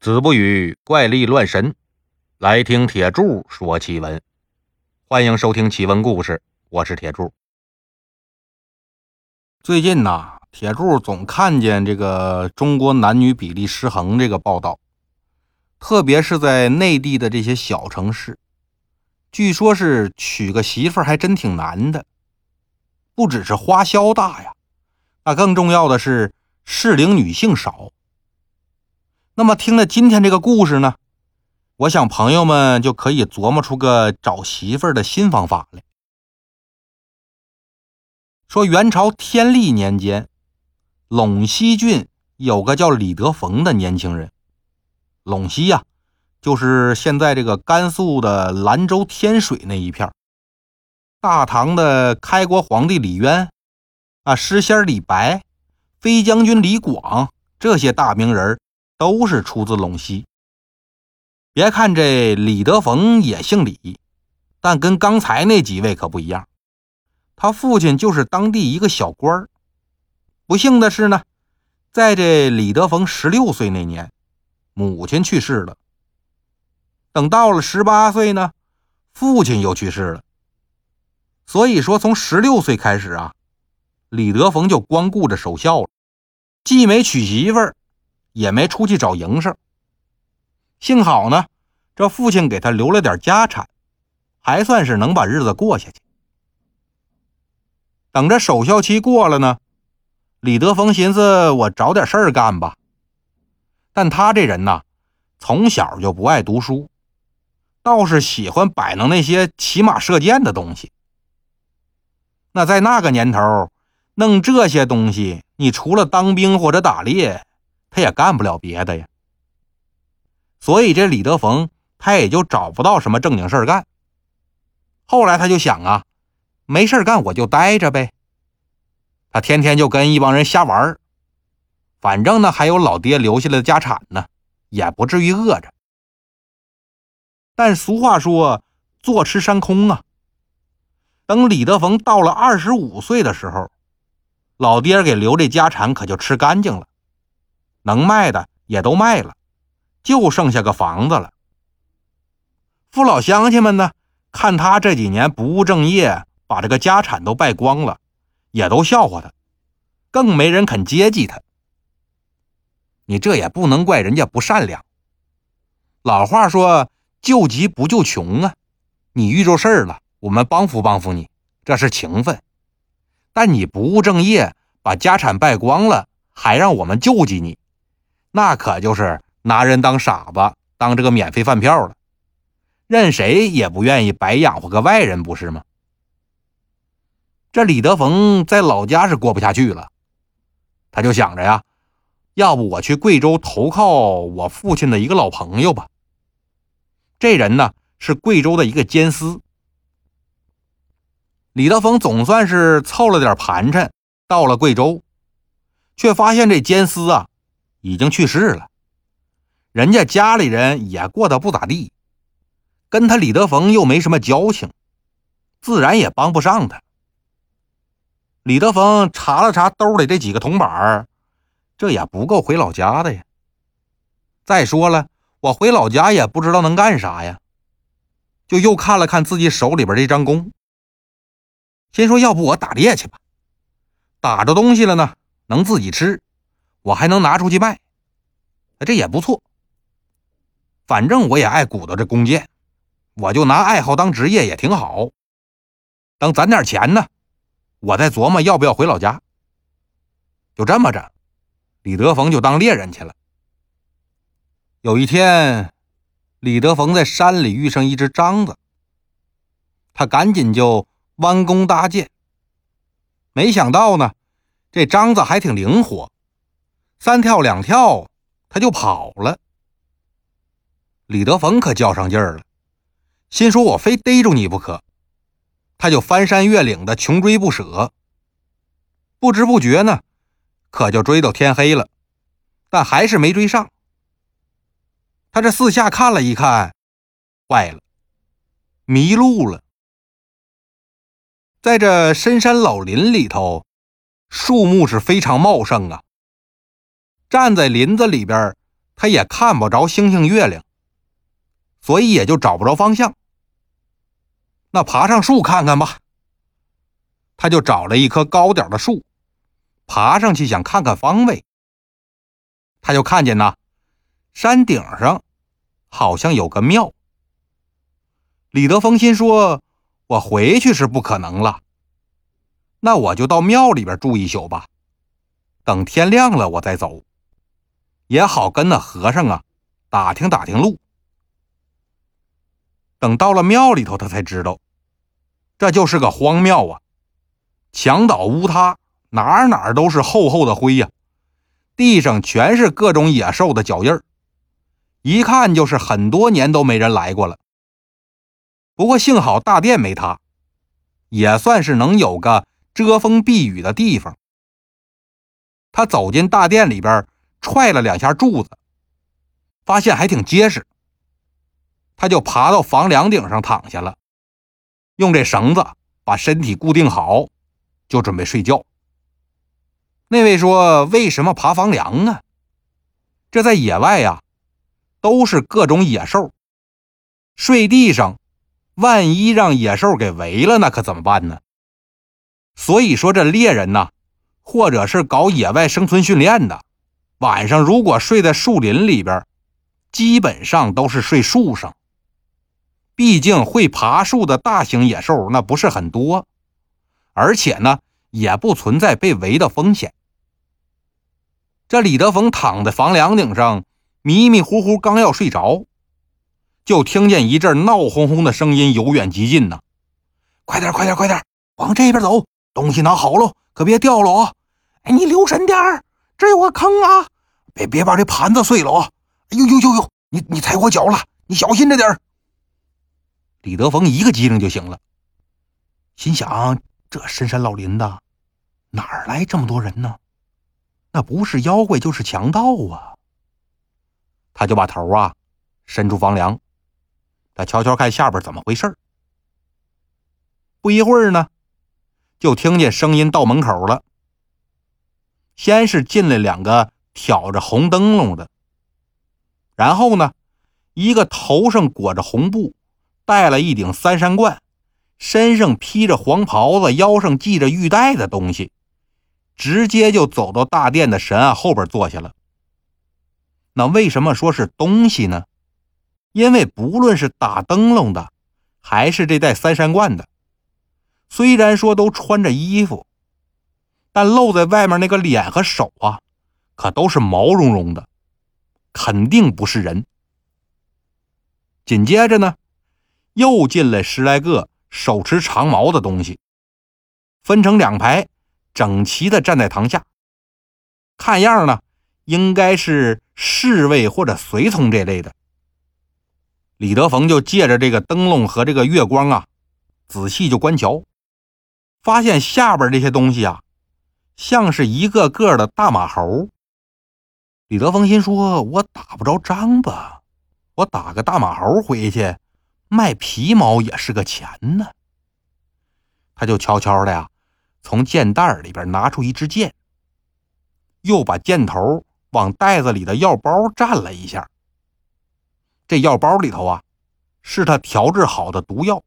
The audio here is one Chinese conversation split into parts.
子不语怪力乱神，来听铁柱说奇闻。欢迎收听奇闻故事，我是铁柱。最近呐，铁柱总看见这个中国男女比例失衡这个报道，特别是在内地的这些小城市，据说是娶个媳妇还真挺难的，不只是花销大呀，那更重要的是适龄女性少。那么，听了今天这个故事呢，我想朋友们就可以琢磨出个找媳妇的新方法来。说元朝天历年间，陇西郡有个叫李德逢的年轻人。陇西呀，就是现在这个甘肃的兰州天水那一片大唐的开国皇帝李渊，啊，诗仙李白，飞将军李广，这些大名人都是出自陇西。别看这李德逢也姓李，但跟刚才那几位可不一样。他父亲就是当地一个小官儿。不幸的是呢，在这李德逢十六岁那年，母亲去世了。等到了十八岁呢，父亲又去世了。所以说，从十六岁开始啊，李德逢就光顾着守孝了，既没娶媳妇儿。也没出去找营生。幸好呢，这父亲给他留了点家产，还算是能把日子过下去。等着守孝期过了呢，李德峰寻思我找点事儿干吧。但他这人呐，从小就不爱读书，倒是喜欢摆弄那些骑马射箭的东西。那在那个年头，弄这些东西，你除了当兵或者打猎。他也干不了别的呀，所以这李德逢他也就找不到什么正经事干。后来他就想啊，没事干我就待着呗。他天天就跟一帮人瞎玩反正呢还有老爹留下来的家产呢，也不至于饿着。但俗话说坐吃山空啊。等李德逢到了二十五岁的时候，老爹给留这家产可就吃干净了。能卖的也都卖了，就剩下个房子了。父老乡亲们呢，看他这几年不务正业，把这个家产都败光了，也都笑话他，更没人肯接济他。你这也不能怪人家不善良。老话说“救急不救穷”啊，你遇着事儿了，我们帮扶帮扶你，这是情分。但你不务正业，把家产败光了，还让我们救济你。那可就是拿人当傻子，当这个免费饭票了，任谁也不愿意白养活个外人，不是吗？这李德逢在老家是过不下去了，他就想着呀，要不我去贵州投靠我父亲的一个老朋友吧。这人呢是贵州的一个监司。李德逢总算是凑了点盘缠，到了贵州，却发现这监司啊。已经去世了，人家家里人也过得不咋地，跟他李德逢又没什么交情，自然也帮不上他。李德逢查了查兜里这几个铜板这也不够回老家的呀。再说了，我回老家也不知道能干啥呀，就又看了看自己手里边这张弓，心说要不我打猎去吧，打着东西了呢，能自己吃。我还能拿出去卖，这也不错。反正我也爱鼓捣这弓箭，我就拿爱好当职业也挺好。等攒点钱呢，我再琢磨要不要回老家。就这么着，李德逢就当猎人去了。有一天，李德逢在山里遇上一只獐子，他赶紧就弯弓搭箭。没想到呢，这獐子还挺灵活。三跳两跳，他就跑了。李德逢可较上劲儿了，心说：“我非逮住你不可。”他就翻山越岭的穷追不舍。不知不觉呢，可就追到天黑了，但还是没追上。他这四下看了一看，坏了，迷路了。在这深山老林里头，树木是非常茂盛啊。站在林子里边，他也看不着星星月亮，所以也就找不着方向。那爬上树看看吧。他就找了一棵高点的树，爬上去想看看方位。他就看见呐，山顶上好像有个庙。李德峰心说：“我回去是不可能了，那我就到庙里边住一宿吧，等天亮了我再走，也好跟那和尚啊打听打听路。”等到了庙里头，他才知道，这就是个荒庙啊。墙倒屋塌，哪哪都是厚厚的灰呀，地上全是各种野兽的脚印儿，一看就是很多年都没人来过了。不过幸好大殿没塌，也算是能有个遮风避雨的地方。他走进大殿里边，踹了两下柱子，发现还挺结实，他就爬到房梁顶上躺下了，用这绳子把身体固定好。就准备睡觉。那位说：“为什么爬房梁啊？这在野外呀，都是各种野兽。睡地上，万一让野兽给围了，那可怎么办呢？所以说，这猎人呐，或者是搞野外生存训练的，晚上如果睡在树林里边，基本上都是睡树上。毕竟会爬树的大型野兽那不是很多。”而且呢，也不存在被围的风险。这李德峰躺在房梁顶上，迷迷糊糊，刚要睡着，就听见一阵闹哄哄的声音由远及近呢。快点，快点，快点，往这边走，东西拿好了，可别掉了啊！哎，你留神点儿，这有个坑啊！别别把这盘子碎了啊！哎呦呦呦呦，你你踩我脚了，你小心着点儿。李德峰一个机灵就醒了，心想。这深山老林的，哪儿来这么多人呢？那不是妖怪就是强盗啊！他就把头啊伸出房梁，他瞧瞧看下边怎么回事不一会儿呢，就听见声音到门口了。先是进来两个挑着红灯笼的，然后呢，一个头上裹着红布，戴了一顶三山冠。身上披着黄袍子，腰上系着玉带的东西，直接就走到大殿的神案后边坐下了。那为什么说是东西呢？因为不论是打灯笼的，还是这戴三山冠的，虽然说都穿着衣服，但露在外面那个脸和手啊，可都是毛茸茸的，肯定不是人。紧接着呢，又进来十来个。手持长矛的东西，分成两排，整齐的站在堂下。看样呢，应该是侍卫或者随从这类的。李德逢就借着这个灯笼和这个月光啊，仔细就观瞧，发现下边这些东西啊，像是一个个的大马猴。李德峰心说：“我打不着张吧？我打个大马猴回去。”卖皮毛也是个钱呢。他就悄悄的呀，从箭袋里边拿出一支箭，又把箭头往袋子里的药包蘸了一下。这药包里头啊，是他调制好的毒药，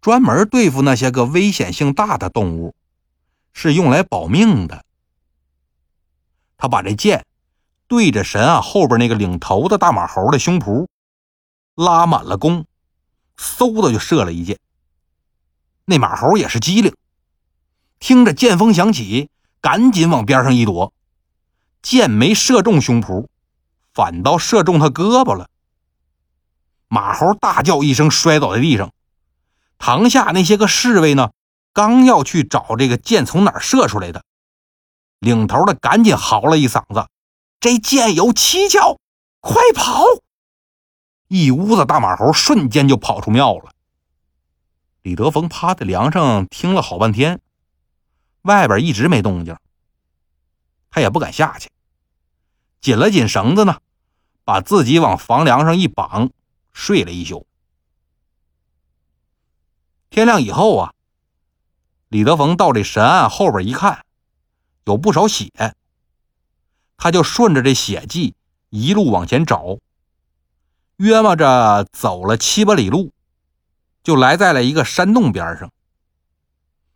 专门对付那些个危险性大的动物，是用来保命的。他把这箭对着神啊后边那个领头的大马猴的胸脯。拉满了弓，嗖的就射了一箭。那马猴也是机灵，听着剑锋响起，赶紧往边上一躲，箭没射中胸脯，反倒射中他胳膊了。马猴大叫一声，摔倒在地上。堂下那些个侍卫呢，刚要去找这个箭从哪儿射出来的，领头的赶紧嚎了一嗓子：“这箭有蹊跷，快跑！”一屋子大马猴瞬间就跑出庙了。李德峰趴在梁上听了好半天，外边一直没动静，他也不敢下去，紧了紧绳子呢，把自己往房梁上一绑，睡了一宿。天亮以后啊，李德峰到这神案后边一看，有不少血，他就顺着这血迹一路往前找，约摸着走了七八里路，就来在了一个山洞边上。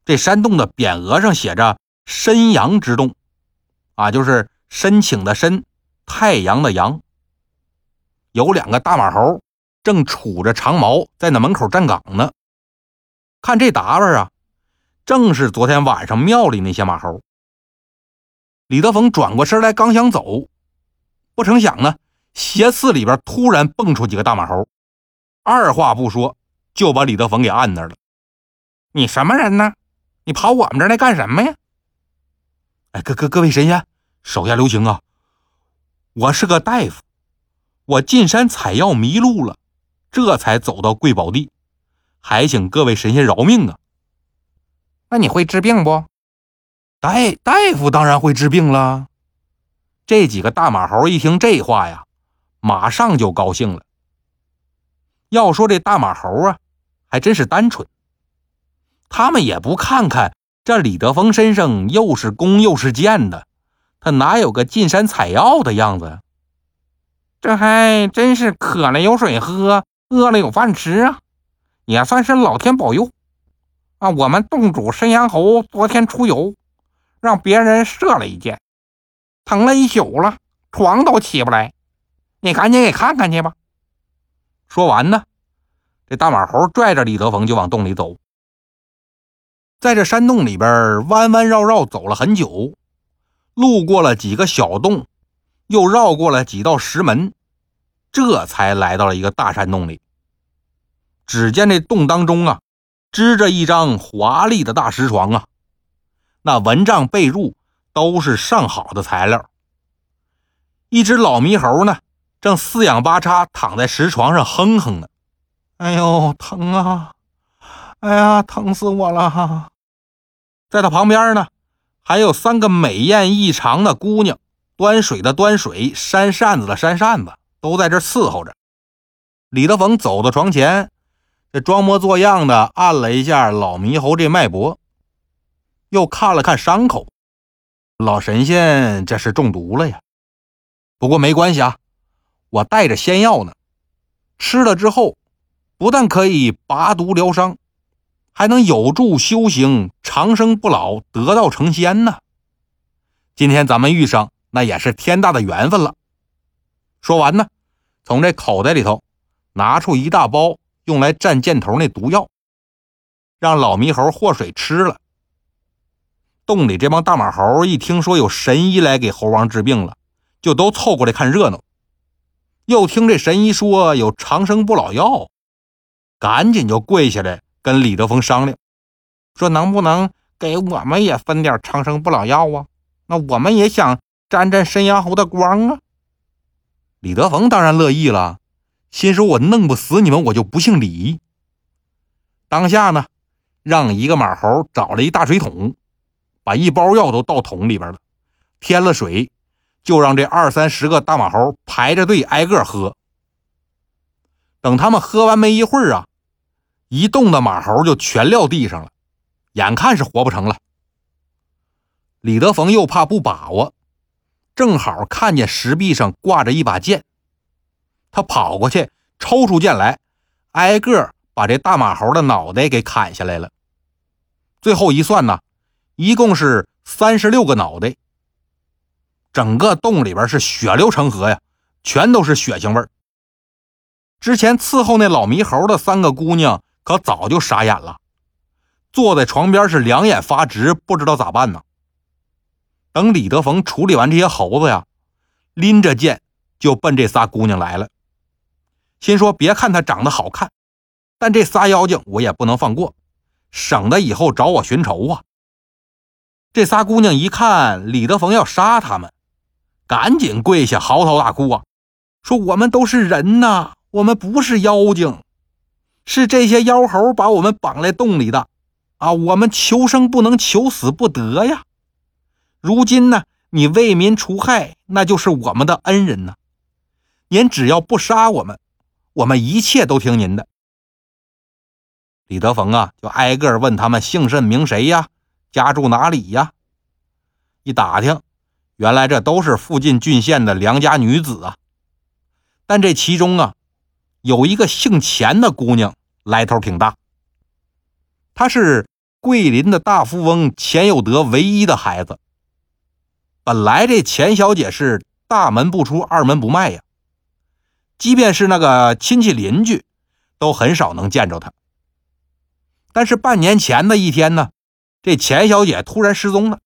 这山洞的匾额上写着“申阳之洞”，啊，就是申请的申，太阳的阳。有两个大马猴正杵着长矛在那门口站岗呢。看这打扮啊，正是昨天晚上庙里那些马猴。李德峰转过身来，刚想走，不成想呢，斜刺里边突然蹦出几个大马猴，二话不说就把李德峰给按那儿了。你什么人呢？你跑我们这儿来干什么呀？哎，各各各位神仙，手下留情啊！我是个大夫，我进山采药迷路了，这才走到贵宝地，还请各位神仙饶命啊！那你会治病不？大大夫当然会治病了。这几个大马猴一听这话呀，马上就高兴了。要说这大马猴啊，还真是单纯。他们也不看看这李德峰身上又是弓又是箭的，他哪有个进山采药的样子？这还真是渴了有水喝，饿了有饭吃啊！也算是老天保佑啊！我们洞主申阳侯昨天出游。让别人射了一箭，疼了一宿了，床都起不来。你赶紧给看看去吧。说完呢，这大马猴拽着李德峰就往洞里走。在这山洞里边弯弯绕绕走了很久，路过了几个小洞，又绕过了几道石门，这才来到了一个大山洞里。只见这洞当中啊，支着一张华丽的大石床啊。那蚊帐被褥都是上好的材料。一只老猕猴呢，正四仰八叉躺在石床上哼哼呢。哎呦，疼啊！哎呀，疼死我了！在他旁边呢，还有三个美艳异常的姑娘，端水的端水，扇扇子的扇扇子，都在这伺候着。李德峰走到床前，这装模作样的按了一下老猕猴这脉搏。又看了看伤口，老神仙这是中毒了呀。不过没关系啊，我带着仙药呢，吃了之后，不但可以拔毒疗伤，还能有助修行长生不老、得道成仙呢。今天咱们遇上，那也是天大的缘分了。说完呢，从这口袋里头拿出一大包用来蘸箭头那毒药，让老猕猴祸水吃了。洞里这帮大马猴一听说有神医来给猴王治病了，就都凑过来看热闹。又听这神医说有长生不老药，赶紧就跪下来跟李德峰商量，说能不能给我们也分点长生不老药啊？那我们也想沾沾申阳侯的光啊！李德峰当然乐意了，心说我弄不死你们，我就不姓李。当下呢，让一个马猴找了一大水桶。把一包药都倒桶里边了，添了水，就让这二三十个大马猴排着队挨个喝。等他们喝完没一会儿啊，一洞的马猴就全撂地上了，眼看是活不成了。李德峰又怕不把握，正好看见石壁上挂着一把剑，他跑过去抽出剑来，挨个把这大马猴的脑袋给砍下来了。最后一算呢。一共是三十六个脑袋，整个洞里边是血流成河呀，全都是血腥味儿。之前伺候那老猕猴的三个姑娘可早就傻眼了，坐在床边是两眼发直，不知道咋办呢。等李德峰处理完这些猴子呀，拎着剑就奔这仨姑娘来了，心说别看他长得好看，但这仨妖精我也不能放过，省得以后找我寻仇啊。这仨姑娘一看李德峰要杀他们，赶紧跪下嚎啕大哭啊，说：“我们都是人呐，我们不是妖精，是这些妖猴把我们绑在洞里的啊！我们求生不能，求死不得呀！如今呢，你为民除害，那就是我们的恩人呐。您只要不杀我们，我们一切都听您的。”李德峰啊，就挨个问他们姓甚名谁呀？家住哪里呀？一打听，原来这都是附近郡县的良家女子啊，但这其中啊，有一个姓钱的姑娘，来头挺大。她是桂林的大富翁钱有德唯一的孩子。本来这钱小姐是大门不出二门不迈呀，即便是那个亲戚邻居，都很少能见着他。但是半年前的一天呢，这钱小姐突然失踪了。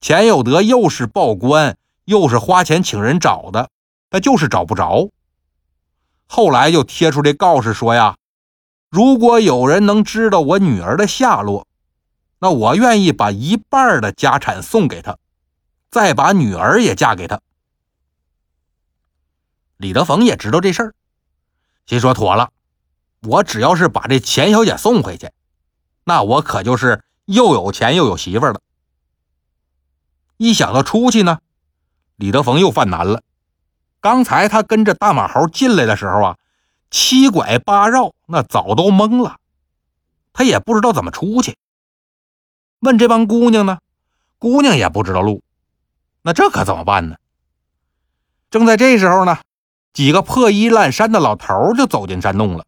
钱有德又是报官，又是花钱请人找的，他就是找不着。后来就贴出这告示说呀，如果有人能知道我女儿的下落，那我愿意把一半的家产送给他。再把女儿也嫁给他。李德峰也知道这事儿，心说妥了，我只要是把这钱小姐送回去，那我可就是又有钱又有媳妇了。一想到出去呢，李德峰又犯难了。刚才他跟着大马猴进来的时候啊，七拐八绕，那早都懵了，他也不知道怎么出去。问这帮姑娘呢，姑娘也不知道路。那这可怎么办呢？正在这时候呢，几个破衣烂衫的老头就走进山洞了，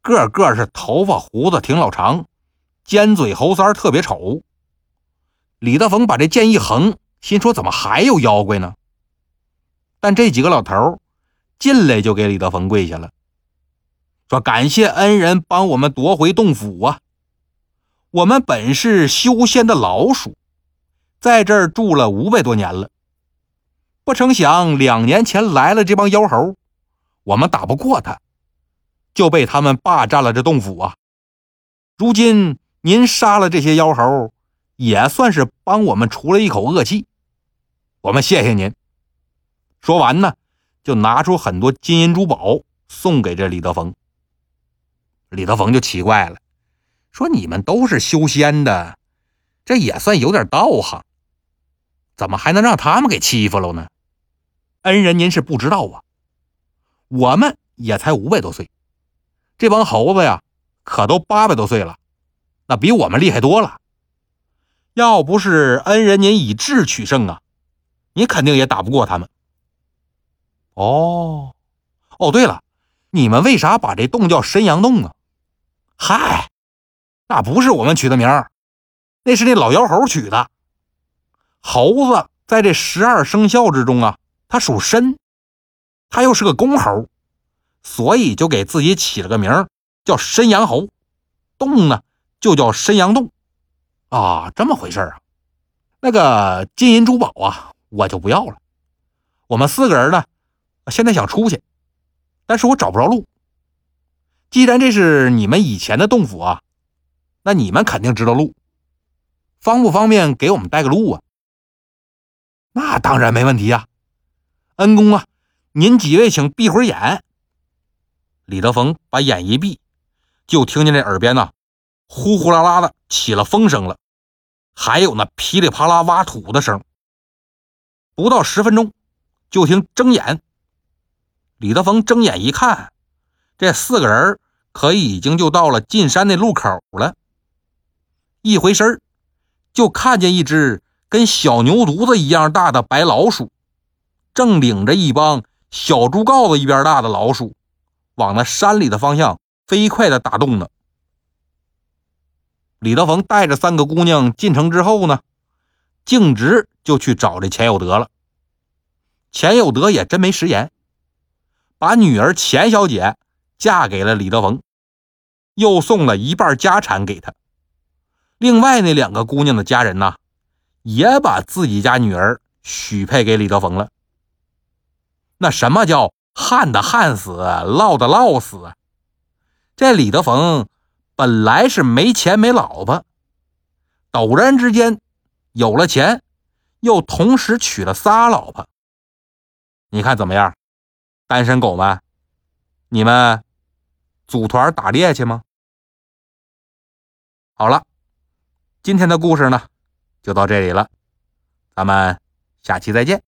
个个是头发胡子挺老长，尖嘴猴腮特别丑。李德峰把这剑一横，心说怎么还有妖怪呢？但这几个老头进来就给李德峰跪下了，说感谢恩人帮我们夺回洞府啊！我们本是修仙的老鼠。在这儿住了五百多年了，不成想两年前来了这帮妖猴，我们打不过他，就被他们霸占了这洞府啊。如今您杀了这些妖猴，也算是帮我们除了一口恶气，我们谢谢您。说完呢，就拿出很多金银珠宝送给这李德峰。李德峰就奇怪了，说你们都是修仙的。这也算有点道行，怎么还能让他们给欺负了呢？恩人，您是不知道啊，我们也才五百多岁，这帮猴子呀，可都八百多岁了，那比我们厉害多了。要不是恩人您以智取胜啊，你肯定也打不过他们。哦，哦，对了，你们为啥把这洞叫深阳洞啊？嗨，那不是我们取的名儿。那是那老妖猴取的，猴子在这十二生肖之中啊，他属申，他又是个公猴，所以就给自己起了个名叫申阳猴。洞呢就叫申阳洞啊，这么回事啊。那个金银珠宝啊，我就不要了。我们四个人呢，现在想出去，但是我找不着路。既然这是你们以前的洞府啊，那你们肯定知道路。方不方便给我们带个路啊？那当然没问题呀，恩公啊，您几位请闭会儿眼。李德峰把眼一闭，就听见这耳边呢，呼呼啦啦的起了风声了，还有那噼里啪啦挖土的声。不到十分钟，就听睁眼。李德峰睁眼一看，这四个人可已经就到了进山的路口了。一回身就看见一只跟小牛犊子一样大的白老鼠，正领着一帮小猪羔子一边大的老鼠，往那山里的方向飞快的打洞呢。李德峰带着三个姑娘进城之后呢，径直就去找这钱有德了。钱有德也真没食言，把女儿钱小姐嫁给了李德峰，又送了一半家产给他。另外那两个姑娘的家人呢，也把自己家女儿许配给李德峰了。那什么叫旱的旱死，涝的涝死？这李德峰本来是没钱没老婆，陡然之间有了钱，又同时娶了仨老婆。你看怎么样，单身狗们？你们组团打猎去吗？好了。今天的故事呢，就到这里了，咱们下期再见。